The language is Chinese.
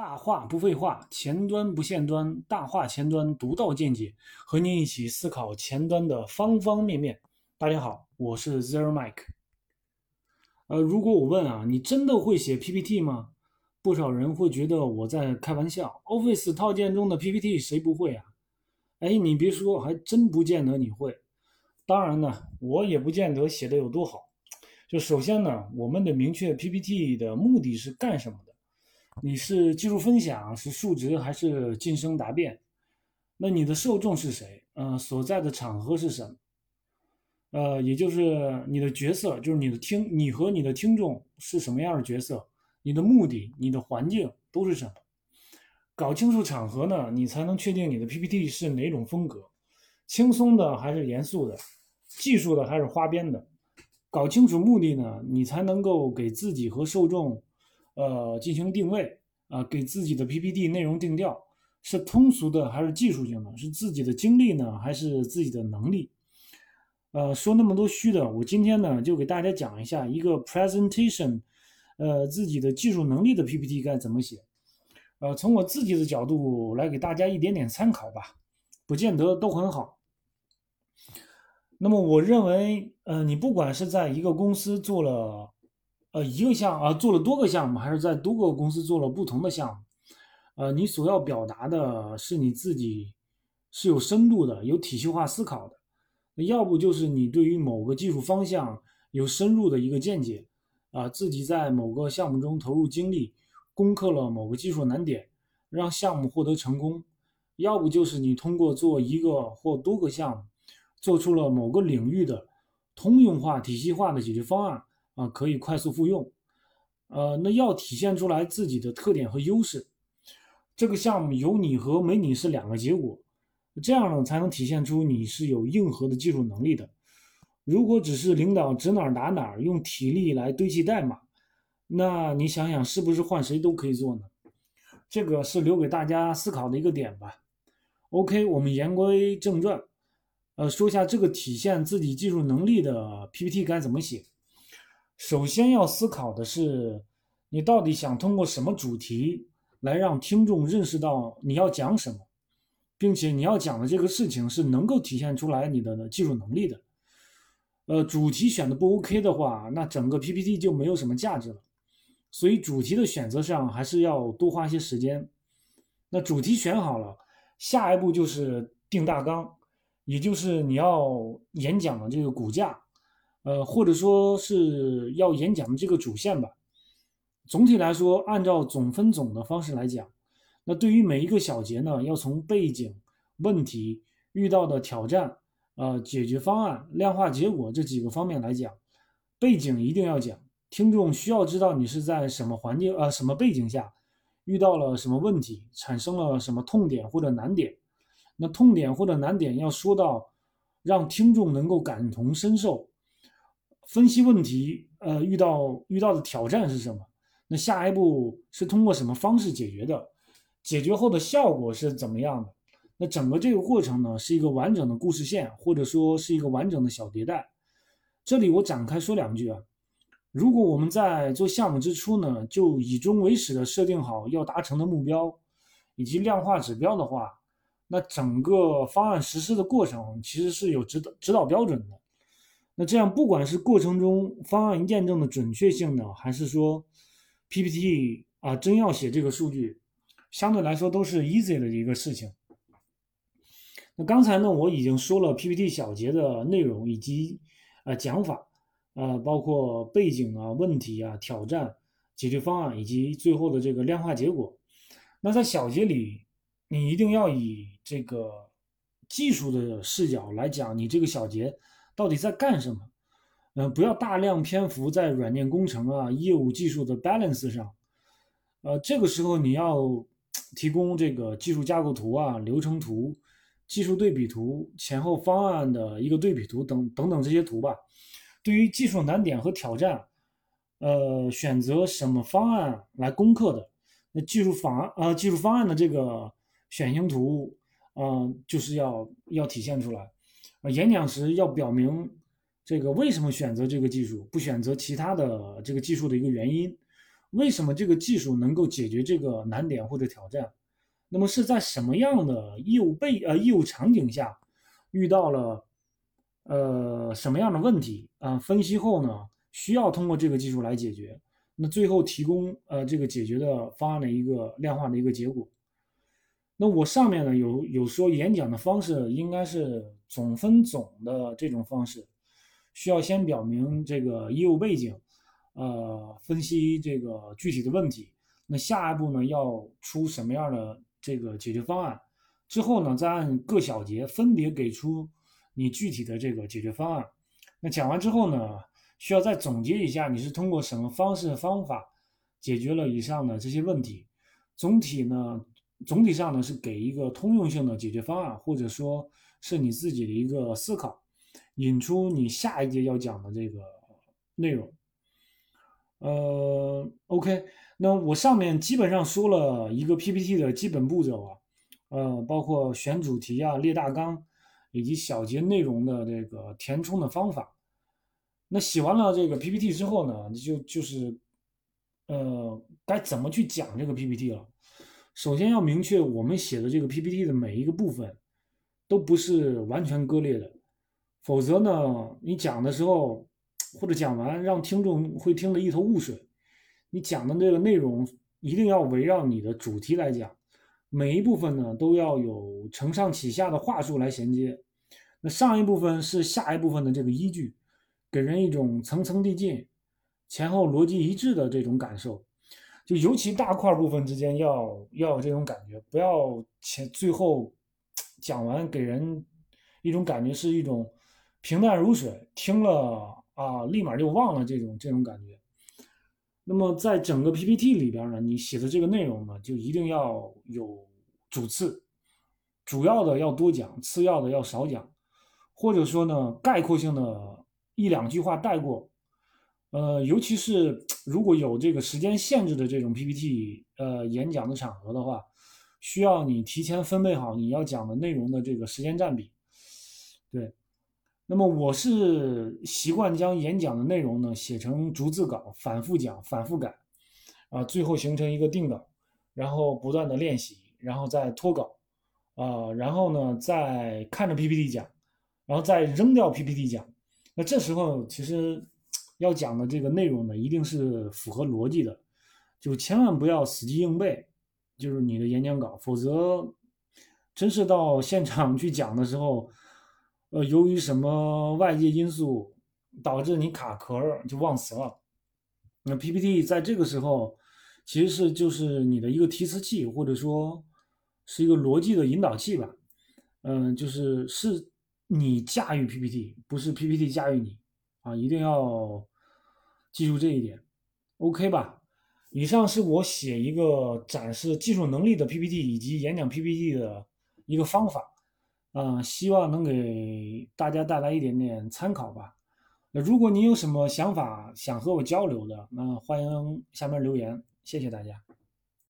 大话不废话，前端不限端，大话前端独到见解，和您一起思考前端的方方面面。大家好，我是 Zero Mike。呃，如果我问啊，你真的会写 PPT 吗？不少人会觉得我在开玩笑。Office 套件中的 PPT 谁不会啊？哎，你别说，还真不见得你会。当然呢，我也不见得写的有多好。就首先呢，我们得明确 PPT 的目的是干什么。你是技术分享，是述职，还是晋升答辩？那你的受众是谁？呃，所在的场合是什么？呃，也就是你的角色，就是你的听，你和你的听众是什么样的角色？你的目的、你的环境都是什么？搞清楚场合呢，你才能确定你的 PPT 是哪种风格，轻松的还是严肃的，技术的还是花边的。搞清楚目的呢，你才能够给自己和受众。呃，进行定位啊，给自己的 PPT 内容定调，是通俗的还是技术性的？是自己的经历呢，还是自己的能力？呃，说那么多虚的，我今天呢就给大家讲一下一个 presentation，呃，自己的技术能力的 PPT 该怎么写。呃，从我自己的角度来给大家一点点参考吧，不见得都很好。那么我认为，呃，你不管是在一个公司做了。呃，一个项啊，做了多个项目，还是在多个公司做了不同的项目？呃，你所要表达的是你自己是有深度的、有体系化思考的。要不就是你对于某个技术方向有深入的一个见解啊，自己在某个项目中投入精力，攻克了某个技术难点，让项目获得成功；要不就是你通过做一个或多个项目，做出了某个领域的通用化、体系化的解决方案。啊，可以快速复用，呃，那要体现出来自己的特点和优势，这个项目有你和没你是两个结果，这样呢才能体现出你是有硬核的技术能力的。如果只是领导指哪儿打哪儿，用体力来堆砌代码，那你想想是不是换谁都可以做呢？这个是留给大家思考的一个点吧。OK，我们言归正传，呃，说一下这个体现自己技术能力的 PPT 该怎么写。首先要思考的是，你到底想通过什么主题来让听众认识到你要讲什么，并且你要讲的这个事情是能够体现出来你的技术能力的。呃，主题选的不 OK 的话，那整个 PPT 就没有什么价值了。所以主题的选择上还是要多花些时间。那主题选好了，下一步就是定大纲，也就是你要演讲的这个骨架。呃，或者说是要演讲的这个主线吧。总体来说，按照总分总的方式来讲，那对于每一个小节呢，要从背景、问题、遇到的挑战、呃解决方案、量化结果这几个方面来讲。背景一定要讲，听众需要知道你是在什么环境、呃什么背景下遇到了什么问题，产生了什么痛点或者难点。那痛点或者难点要说到，让听众能够感同身受。分析问题，呃，遇到遇到的挑战是什么？那下一步是通过什么方式解决的？解决后的效果是怎么样的？那整个这个过程呢，是一个完整的故事线，或者说是一个完整的小迭代。这里我展开说两句啊。如果我们在做项目之初呢，就以终为始的设定好要达成的目标以及量化指标的话，那整个方案实施的过程其实是有指导指导标准的。那这样，不管是过程中方案验证的准确性呢，还是说 PPT 啊真要写这个数据，相对来说都是 easy 的一个事情。那刚才呢，我已经说了 PPT 小节的内容以及呃讲法，呃，包括背景啊、问题啊、挑战、解决方案以及最后的这个量化结果。那在小节里，你一定要以这个技术的视角来讲你这个小节。到底在干什么？呃，不要大量篇幅在软件工程啊、业务技术的 balance 上。呃，这个时候你要提供这个技术架构图啊、流程图、技术对比图、前后方案的一个对比图等等等这些图吧。对于技术难点和挑战，呃，选择什么方案来攻克的？那技术方案呃，技术方案的这个选型图，嗯，就是要要体现出来。啊，演讲时要表明这个为什么选择这个技术，不选择其他的这个技术的一个原因，为什么这个技术能够解决这个难点或者挑战？那么是在什么样的业务背呃业务场景下遇到了呃什么样的问题啊？分析后呢，需要通过这个技术来解决。那最后提供呃这个解决的方案的一个量化的一个结果。那我上面呢有有说演讲的方式应该是总分总的这种方式，需要先表明这个业务背景，呃分析这个具体的问题。那下一步呢要出什么样的这个解决方案？之后呢再按各小节分别给出你具体的这个解决方案。那讲完之后呢？需要再总结一下，你是通过什么方式方法解决了以上的这些问题？总体呢，总体上呢是给一个通用性的解决方案，或者说是你自己的一个思考，引出你下一节要讲的这个内容。呃，OK，那我上面基本上说了一个 PPT 的基本步骤啊，呃，包括选主题啊、列大纲，以及小节内容的这个填充的方法。那写完了这个 PPT 之后呢，你就就是，呃，该怎么去讲这个 PPT 了？首先要明确，我们写的这个 PPT 的每一个部分都不是完全割裂的，否则呢，你讲的时候或者讲完，让听众会听得一头雾水。你讲的这个内容一定要围绕你的主题来讲，每一部分呢都要有承上启下的话术来衔接。那上一部分是下一部分的这个依据。给人一种层层递进、前后逻辑一致的这种感受，就尤其大块部分之间要要有这种感觉，不要前最后讲完给人一种感觉是一种平淡如水，听了啊立马就忘了这种这种感觉。那么在整个 PPT 里边呢，你写的这个内容呢，就一定要有主次，主要的要多讲，次要的要少讲，或者说呢概括性的。一两句话带过，呃，尤其是如果有这个时间限制的这种 PPT，呃，演讲的场合的话，需要你提前分配好你要讲的内容的这个时间占比。对，那么我是习惯将演讲的内容呢写成逐字稿，反复讲，反复改，啊，最后形成一个定稿，然后不断的练习，然后再脱稿，啊，然后呢再看着 PPT 讲，然后再扔掉 PPT 讲。那这时候其实要讲的这个内容呢，一定是符合逻辑的，就千万不要死记硬背，就是你的演讲稿，否则真是到现场去讲的时候，呃，由于什么外界因素导致你卡壳就忘词了。那 PPT 在这个时候其实是就是你的一个提词器，或者说是一个逻辑的引导器吧，嗯，就是是。你驾驭 PPT，不是 PPT 驾驭你啊！一定要记住这一点，OK 吧？以上是我写一个展示技术能力的 PPT 以及演讲 PPT 的一个方法，嗯，希望能给大家带来一点点参考吧。那如果你有什么想法想和我交流的，那欢迎下面留言，谢谢大家。